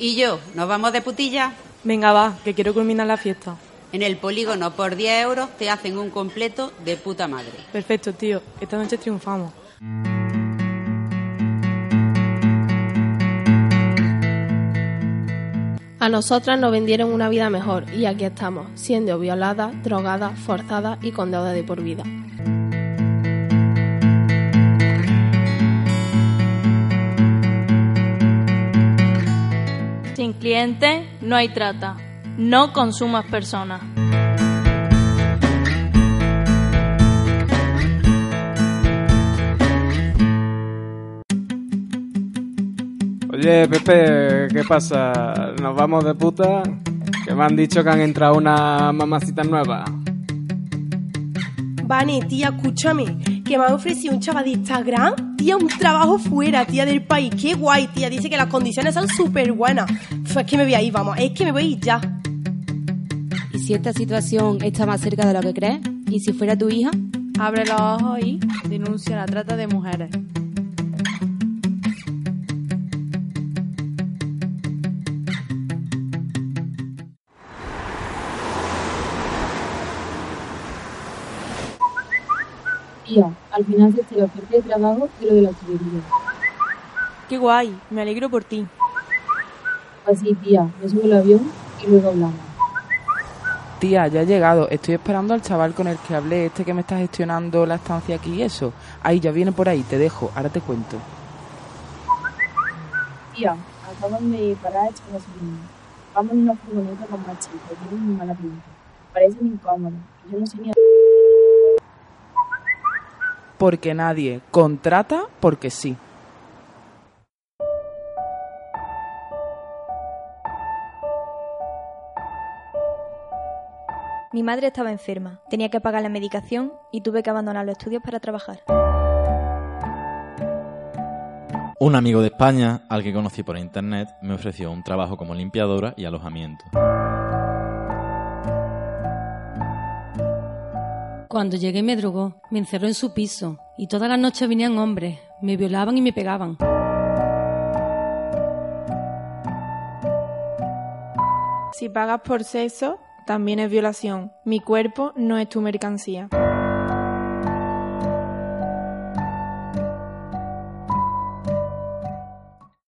¿Y yo? ¿Nos vamos de putilla? Venga, va, que quiero culminar la fiesta. En el polígono por 10 euros te hacen un completo de puta madre. Perfecto, tío. Esta noche triunfamos. A nosotras nos vendieron una vida mejor y aquí estamos, siendo violadas, drogadas, forzadas y con deuda de por vida. Sin cliente no hay trata. No consumas personas. Oye, Pepe, ¿qué pasa? ¿Nos vamos de puta? Que me han dicho que han entrado una mamacita nueva. Vane, tía, escúchame, que me ha ofrecido un chaval de Instagram, tía, un trabajo fuera, tía, del país. Qué guay, tía. Dice que las condiciones son súper buenas. Es que me voy a ir, vamos, es que me voy a ir ya. ¿Y si esta situación está más cerca de lo que crees? ¿Y si fuera tu hija? Abre los ojos y denuncia la trata de mujeres. Tía, al final se la oferta de trabajo y lo de la tubería. Qué guay, me alegro por ti. Así, tía, me subo el avión y luego hablamos. Tía, ya he llegado. Estoy esperando al chaval con el que hablé, este que me está gestionando la estancia aquí y eso. Ahí, ya viene por ahí, te dejo, ahora te cuento. Tía, acaban de parar a echar gasolina. Vamos en una furgoneta con más chicos, tienen muy mala pinta. Parecen incómodos. Yo no sé ni a... Porque nadie contrata porque sí. Mi madre estaba enferma, tenía que pagar la medicación y tuve que abandonar los estudios para trabajar. Un amigo de España, al que conocí por internet, me ofreció un trabajo como limpiadora y alojamiento. Cuando llegué me drogó, me encerró en su piso y todas las noches venían hombres, me violaban y me pegaban. Si pagas por sexo, también es violación. Mi cuerpo no es tu mercancía.